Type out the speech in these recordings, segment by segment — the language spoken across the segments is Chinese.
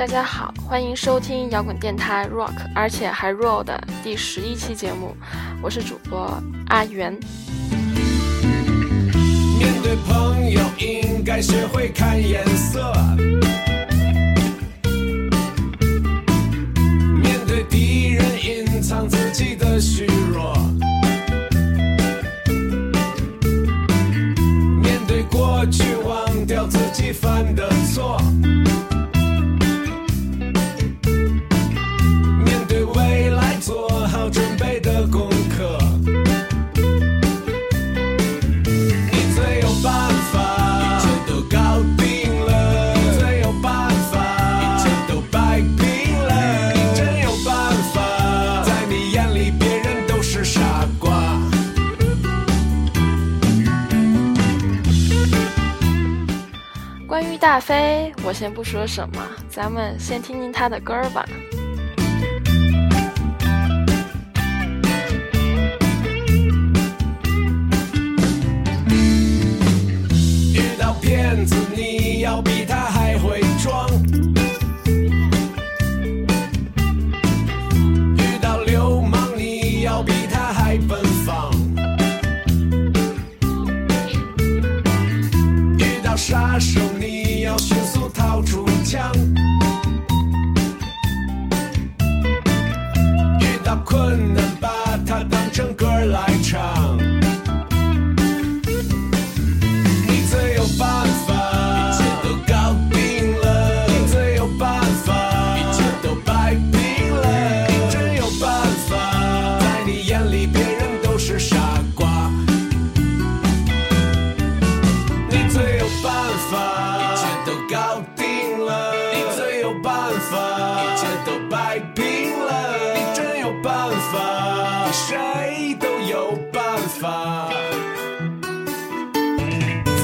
大家好，欢迎收听摇滚电台 Rock，而且还 Roll 的第十一期节目，我是主播阿元。面对朋友，应该学会看颜色；面对敌人，隐藏自己的虚弱；面对过去，忘掉自己犯的错。大飞，我先不说什么，咱们先听听他的歌吧。遇到骗子，你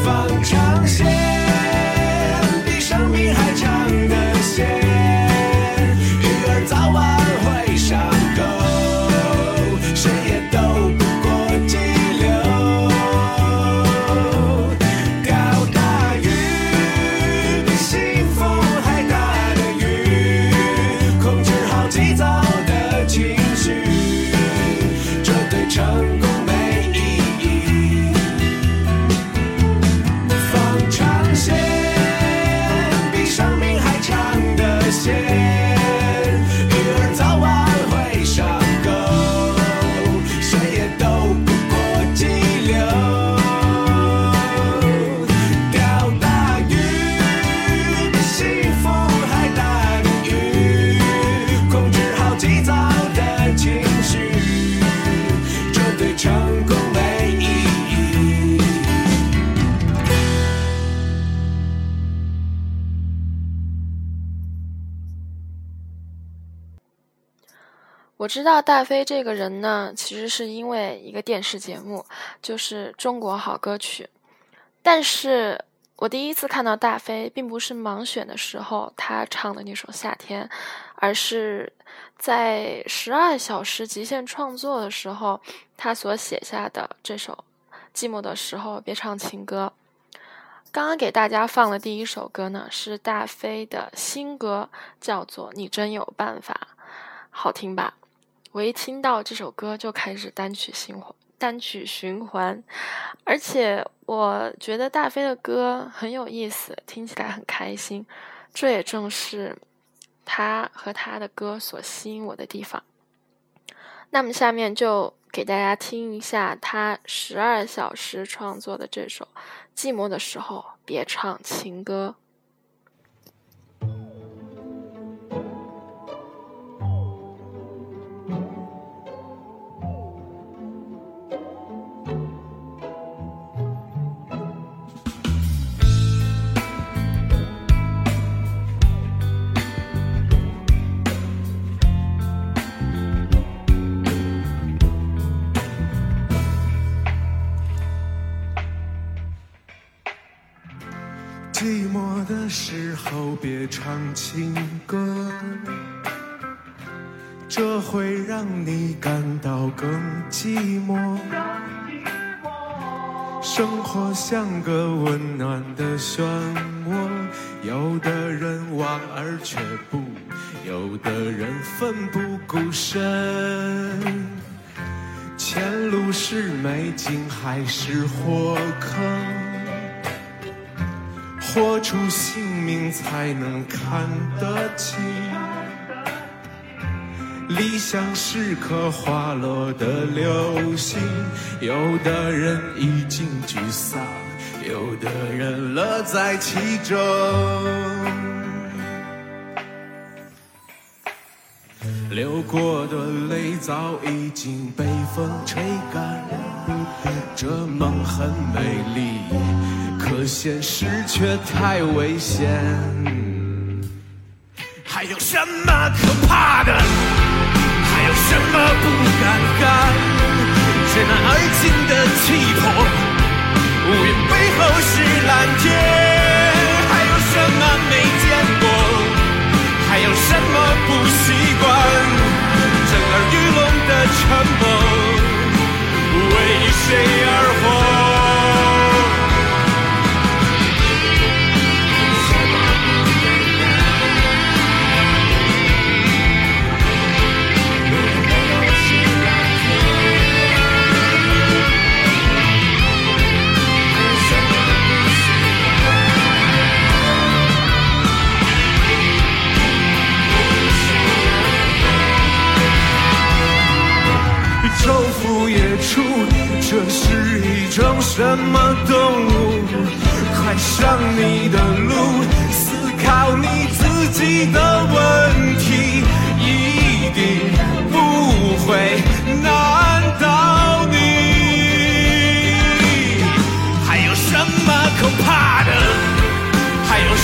放长线，我知道大飞这个人呢，其实是因为一个电视节目，就是《中国好歌曲》。但是我第一次看到大飞，并不是盲选的时候他唱的那首《夏天》，而是在十二小时极限创作的时候，他所写下的这首《寂寞的时候别唱情歌》。刚刚给大家放的第一首歌呢，是大飞的新歌，叫做《你真有办法》，好听吧？我一听到这首歌就开始单曲循环，单曲循环，而且我觉得大飞的歌很有意思，听起来很开心，这也正是他和他的歌所吸引我的地方。那么下面就给大家听一下他十二小时创作的这首《寂寞的时候别唱情歌》。时候别唱情歌，这会让你感到更寂寞。生活像个温暖的漩涡，有的人望而却步，有的人奋不顾身。前路是美景还是火坑？活出性命才能看得清。理想是颗滑落的流星，有的人已经沮丧，有的人乐在其中。流过的泪早已经被风吹干，这梦很美丽，可现实却太危险。还有什么可怕的？还有什么不敢干？知难而进的气魄，乌云背后是蓝天。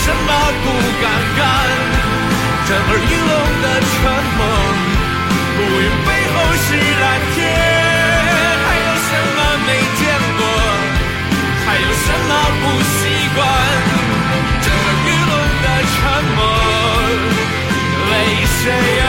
什么不敢干？震耳欲聋的沉默。乌云背后是蓝天，还有什么没见过？还有什么不习惯？震耳欲聋的沉默，为谁而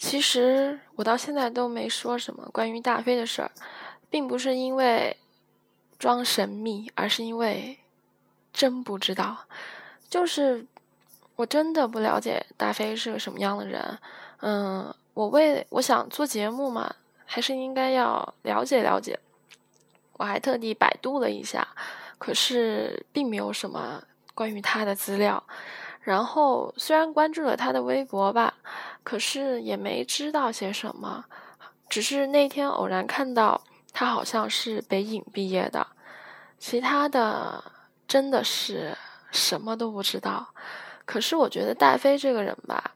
其实我到现在都没说什么关于大飞的事儿，并不是因为装神秘，而是因为真不知道。就是我真的不了解大飞是个什么样的人。嗯，我为我想做节目嘛，还是应该要了解了解。我还特地百度了一下，可是并没有什么关于他的资料。然后虽然关注了他的微博吧，可是也没知道些什么，只是那天偶然看到他好像是北影毕业的，其他的真的是什么都不知道。可是我觉得戴飞这个人吧，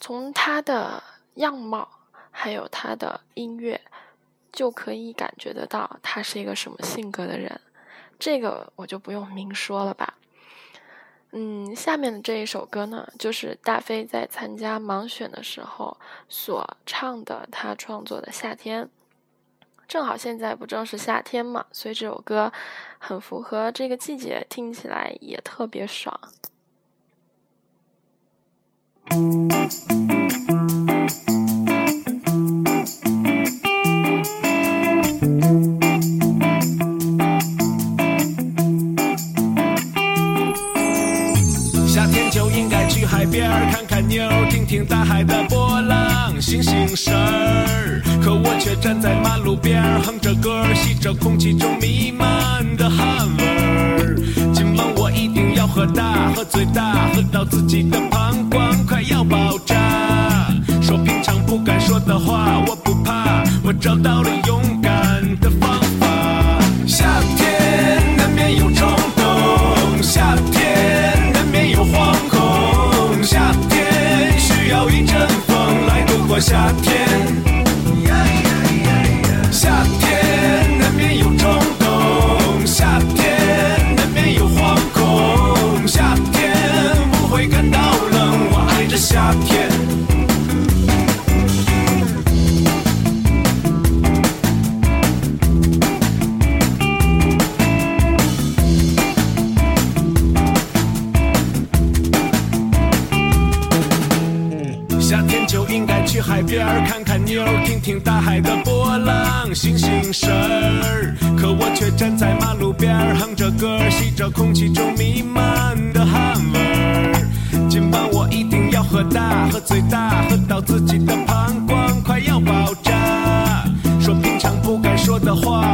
从他的样貌还有他的音乐，就可以感觉得到他是一个什么性格的人，这个我就不用明说了吧。嗯，下面的这一首歌呢，就是大飞在参加盲选的时候所唱的，他创作的《夏天》。正好现在不正是夏天嘛，所以这首歌很符合这个季节，听起来也特别爽。清，醒醒神儿。可我却站在马路边儿，哼着歌儿，吸着空气中弥漫的汗味儿。今晚我一定要喝大，喝最大，喝到自己的膀胱快要爆炸。说平常不敢说的话，我不怕，我找到了看看妞听听大海的波浪，醒醒神儿。可我却站在马路边儿，哼着歌，吸着空气中弥漫的汗味儿。今晚我一定要喝大，喝最大，喝到自己的膀胱快要爆炸。说平常不该说的话，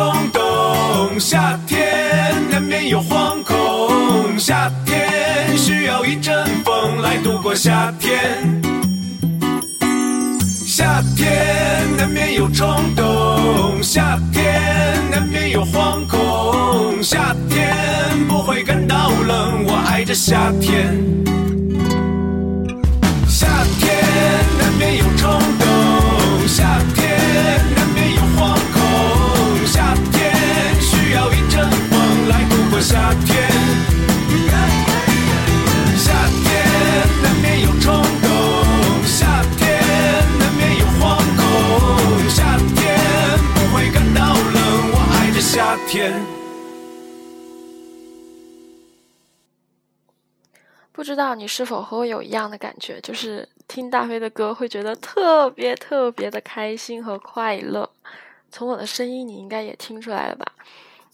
冲动，夏天难免有惶恐，夏天需要一阵风来度过夏天。夏天难免有冲动，夏天难免有惶恐，夏天不会感到冷，我爱着夏天。不知道你是否和我有一样的感觉，就是听大飞的歌会觉得特别特别的开心和快乐。从我的声音，你应该也听出来了吧？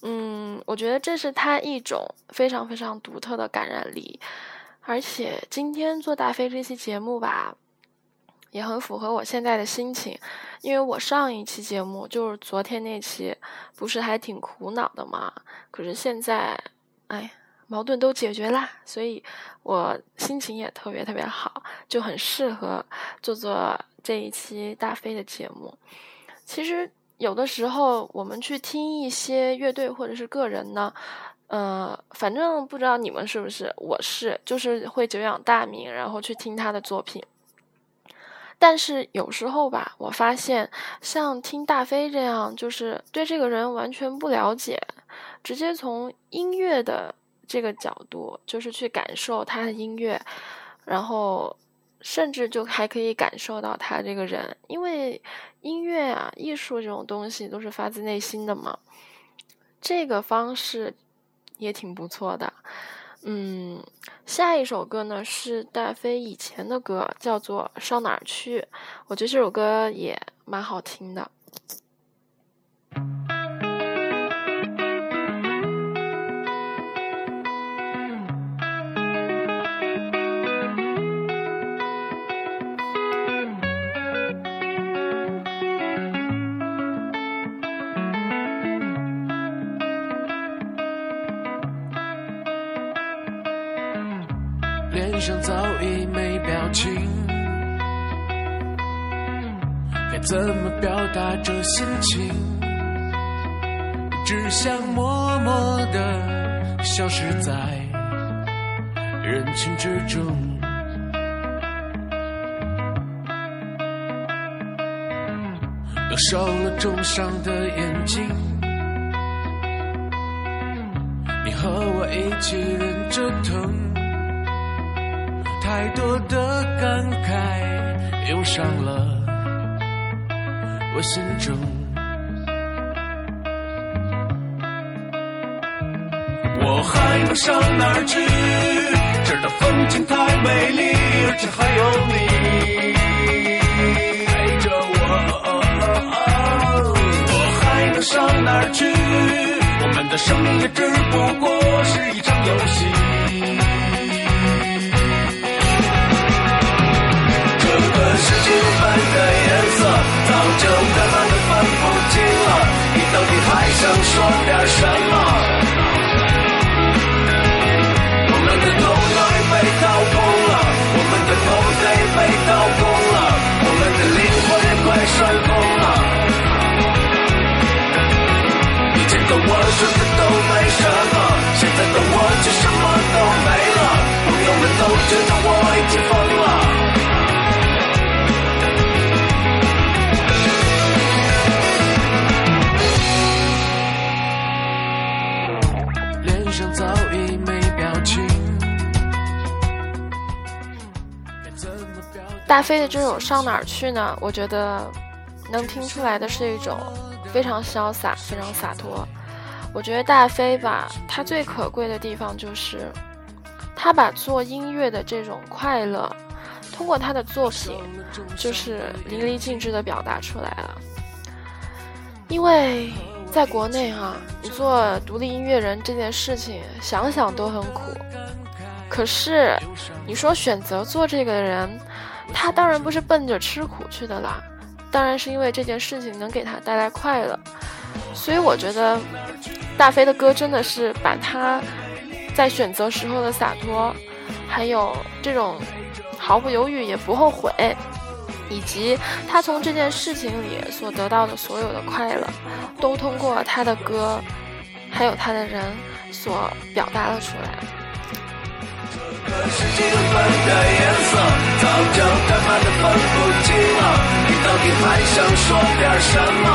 嗯，我觉得这是他一种非常非常独特的感染力。而且今天做大飞这期节目吧，也很符合我现在的心情，因为我上一期节目就是昨天那期，不是还挺苦恼的嘛？可是现在，哎。矛盾都解决啦，所以我心情也特别特别好，就很适合做做这一期大飞的节目。其实有的时候我们去听一些乐队或者是个人呢，呃，反正不知道你们是不是，我是就是会久仰大名，然后去听他的作品。但是有时候吧，我发现像听大飞这样，就是对这个人完全不了解，直接从音乐的。这个角度就是去感受他的音乐，然后甚至就还可以感受到他这个人，因为音乐啊、艺术这种东西都是发自内心的嘛。这个方式也挺不错的。嗯，下一首歌呢是大飞以前的歌，叫做《上哪儿去》，我觉得这首歌也蛮好听的。脸上早已没表情，该怎么表达这心情？只想默默地消失在人群之中。又受了重伤的眼睛，你和我一起忍着疼。太多的感慨涌上了我心中，我还能上哪儿去？这儿的风景太美丽，而且还有你陪着我。我还能上哪儿去？我们的生命也只不过是一场游戏。想说点什么？我们的头脑被掏空了，我们的头脑已被掏空了，我们的灵魂快烧空了。以前的我说的都没什么，现在的我却什么都没了。朋友们都觉得我已经大飞的这首《上哪儿去》呢？我觉得能听出来的是一种非常潇洒、非常洒脱。我觉得大飞吧，他最可贵的地方就是他把做音乐的这种快乐，通过他的作品，就是淋漓尽致的表达出来了。因为在国内啊，你做独立音乐人这件事情，想想都很苦。可是你说选择做这个的人，他当然不是奔着吃苦去的啦，当然是因为这件事情能给他带来快乐。所以我觉得大飞的歌真的是把他在选择时候的洒脱，还有这种毫不犹豫也不后悔，以及他从这件事情里所得到的所有的快乐，都通过他的歌，还有他的人所表达了出来。可是金粉的颜色早就他妈的分不清了，你到底还想说点什么？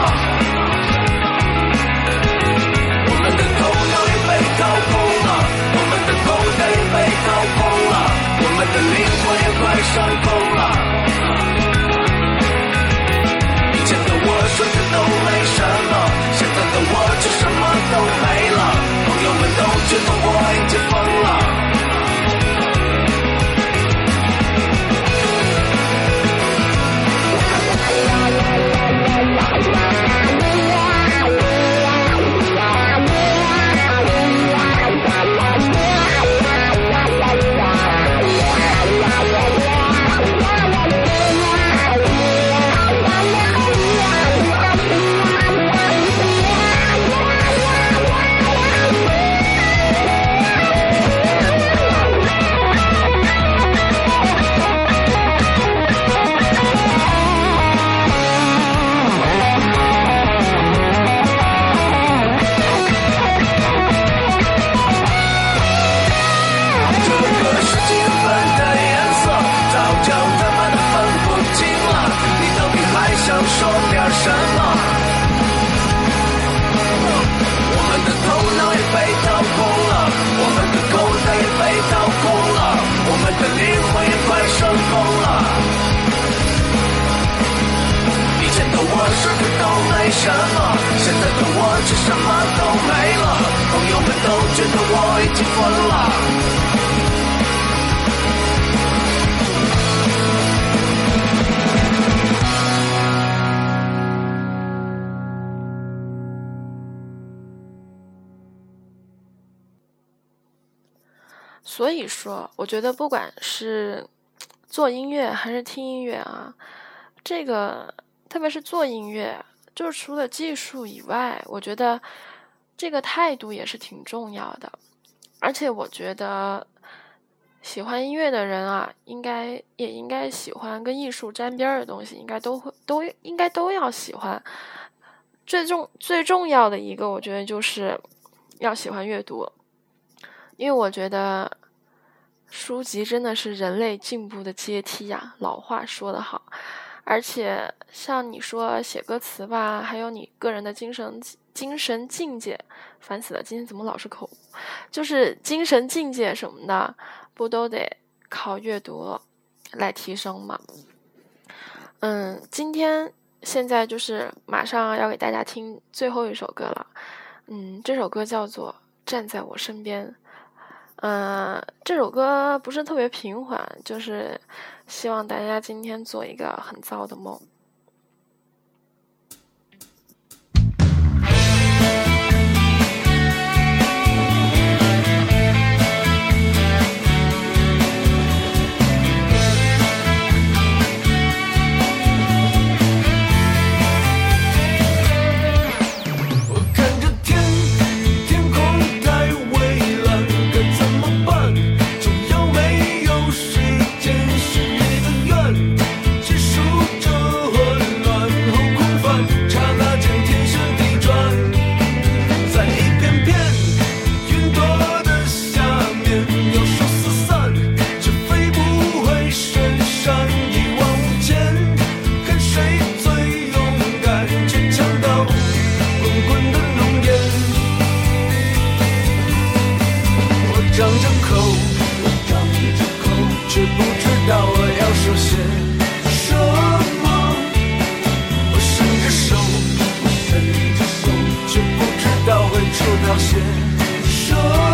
我们的头脑也被掏空了，我们的口袋也被掏空了，我们的灵魂也快伤空了。我说的都没什么，现在的我却什么都没了。朋友们都觉得我已经疯了。所以说，我觉得不管是做音乐还是听音乐啊，这个特别是做音乐，就是除了技术以外，我觉得这个态度也是挺重要的。而且我觉得喜欢音乐的人啊，应该也应该喜欢跟艺术沾边的东西，应该都会都应该都要喜欢。最重最重要的一个，我觉得就是要喜欢阅读。因为我觉得书籍真的是人类进步的阶梯呀，老话说得好。而且像你说写歌词吧，还有你个人的精神精神境界，烦死了，今天怎么老是口误？就是精神境界什么的，不都得靠阅读来提升吗？嗯，今天现在就是马上要给大家听最后一首歌了。嗯，这首歌叫做《站在我身边》。嗯，这首歌不是特别平缓，就是希望大家今天做一个很糟的梦。那些生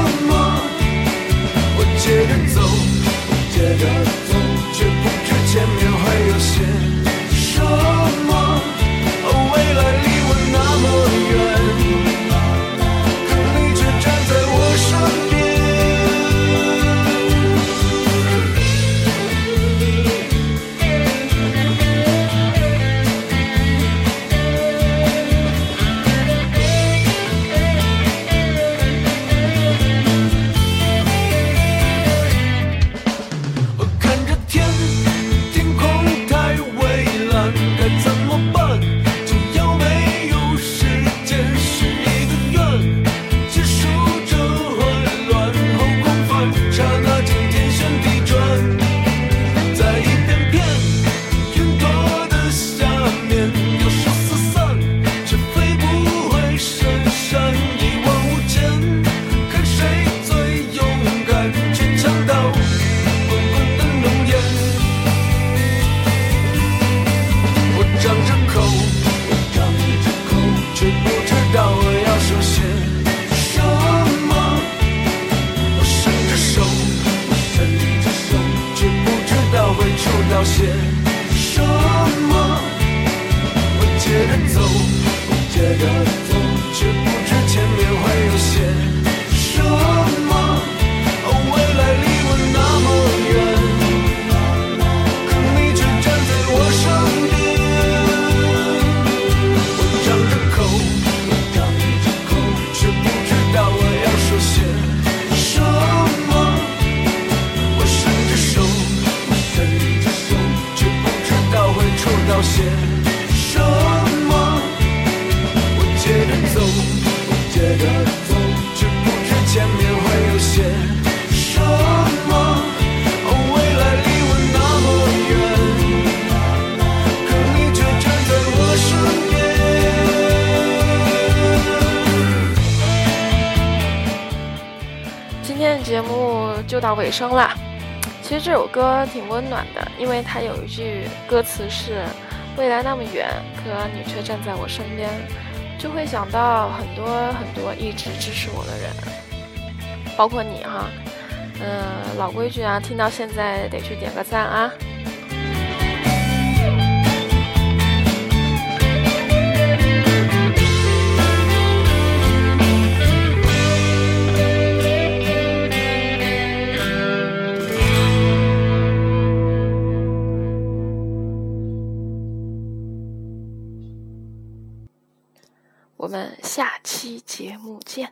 今天的节目就到尾声了。其实这首歌挺温暖的，因为它有一句歌词是：未来那么远，可你却站在我身边，就会想到很多很多一直支持我的人，包括你。哈嗯，老规矩啊，听到现在得去点个赞啊。下期节目见。